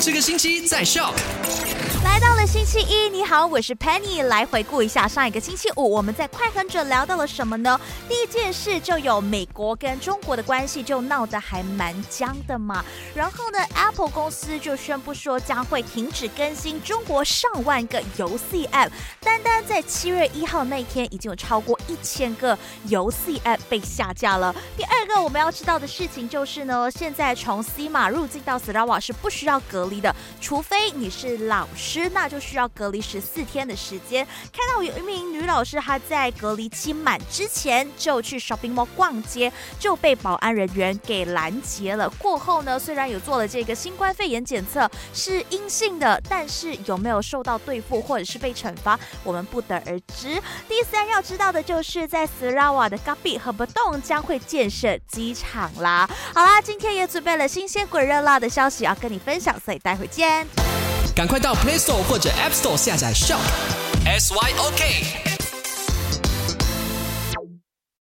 这个星期在笑。来到了星期一，你好，我是 Penny，来回顾一下上一个星期五我们在快很准聊到了什么呢？第一件事就有美国跟中国的关系就闹得还蛮僵的嘛，然后呢，Apple 公司就宣布说将会停止更新中国上万个游戏 App，单单在七月一号那天已经有超过一千个游戏 App 被下架了。第二个我们要知道的事情就是呢，现在从 C 马入境到 s r a w a 是不需要隔离的，除非你是老师。那就需要隔离十四天的时间。看到有一名女老师，她在隔离期满之前就去 shopping mall 逛街，就被保安人员给拦截了。过后呢，虽然有做了这个新冠肺炎检测是阴性的，但是有没有受到对付或者是被惩罚，我们不得而知。第三要知道的就是在 Sarawa 的 Gabi 和不动将会建设机场啦。好啦，今天也准备了新鲜滚热辣的消息要跟你分享，所以待会见。赶快到 Play Store 或者 App Store 下载 Shop S Y O K。